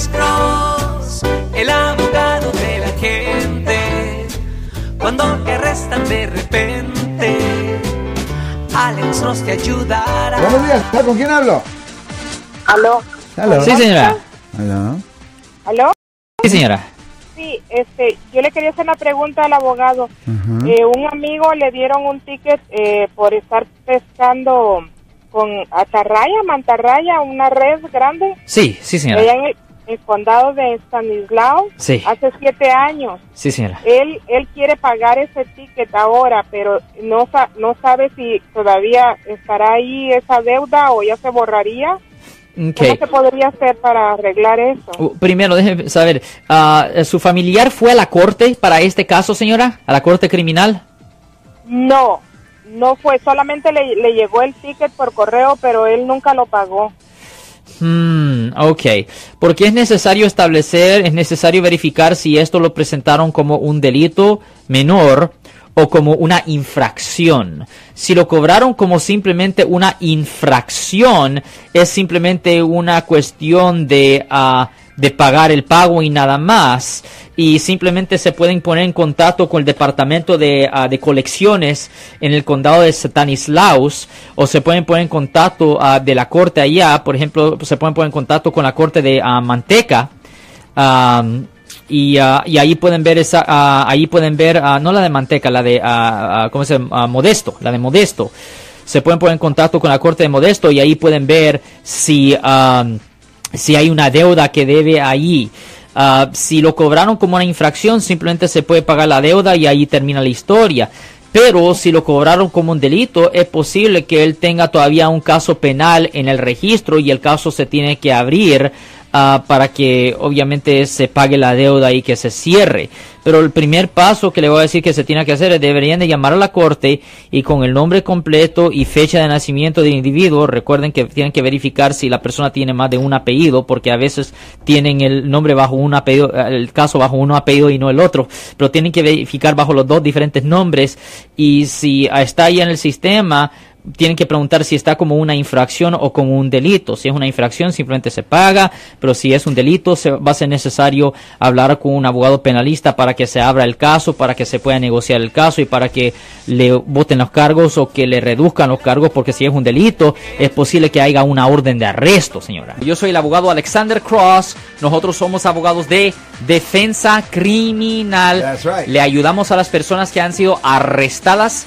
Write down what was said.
Alex Cross, el abogado de la gente. Cuando te arrestan de repente, Alex Cross te ayudará. Buenos días, ¿con quién hablo? ¿Aló? Aló. Sí, señora. Aló. ¿Aló? Sí, señora. Sí, este, yo le quería hacer una pregunta al abogado. Ujú. Eh, un amigo le dieron un ticket eh, por estar pescando con atarraya, mantarraya, una red grande, Sí, sí, señora. allá en el, condado de Stanislao, Sí. hace siete años. Sí, señora. Él, él quiere pagar ese ticket ahora, pero no, no sabe si todavía estará ahí esa deuda o ya se borraría. ¿Cómo Ok. se podría hacer para arreglar eso? Uh, Primero, déjeme saber, ah, ¿su familiar fue a la corte para este caso, señora? ¿A la corte criminal? No, no fue, solamente le, le llegó el ticket por correo, pero él nunca lo pagó. Hmm, ok. Porque es necesario establecer, es necesario verificar si esto lo presentaron como un delito menor o como una infracción. Si lo cobraron como simplemente una infracción, es simplemente una cuestión de, ah, de pagar el pago y nada más. Y simplemente se pueden poner en contacto con el departamento de, ah, de colecciones en el condado de Stanislaus o se pueden poner en contacto ah, de la corte allá. Por ejemplo, se pueden poner en contacto con la corte de ah, Manteca. Am, y, y ahí pueden ver esa, ah, ahí pueden ver, no la de Manteca, la de, ¿cómo se Modesto, la de Modesto. Se pueden poner en contacto con la corte de Modesto y ahí pueden ver si, si hay una deuda que debe ahí. Ah, si lo cobraron como una infracción, simplemente se puede pagar la deuda y ahí termina la historia. Pero si lo cobraron como un delito, es posible que él tenga todavía un caso penal en el registro y el caso se tiene que abrir ah, para que obviamente se pague la deuda y que se cierre. Pero el primer paso que le voy a decir que se tiene que hacer es deberían de llamar a la corte y con el nombre completo y fecha de nacimiento del individuo, recuerden que tienen que verificar si la persona tiene más de un apellido, porque a veces tienen el nombre bajo un apellido, eh, el caso bajo un apellido y no el otro, pero tienen que verificar bajo los dos diferentes nombres y si está ahí en el sistema, tienen que preguntar si está como una infracción o como un delito. Si es una infracción, simplemente se paga, pero si es un delito, se, va a ser necesario hablar con un abogado penalista para que se abra el caso, para que se pueda negociar el caso y para que le voten los cargos o que le reduzcan los cargos, porque si es un delito, es posible que haya una orden de arresto, señora. Yo soy el abogado Alexander Cross. Nosotros somos abogados de defensa criminal. That's right. Le ayudamos a las personas que han sido arrestadas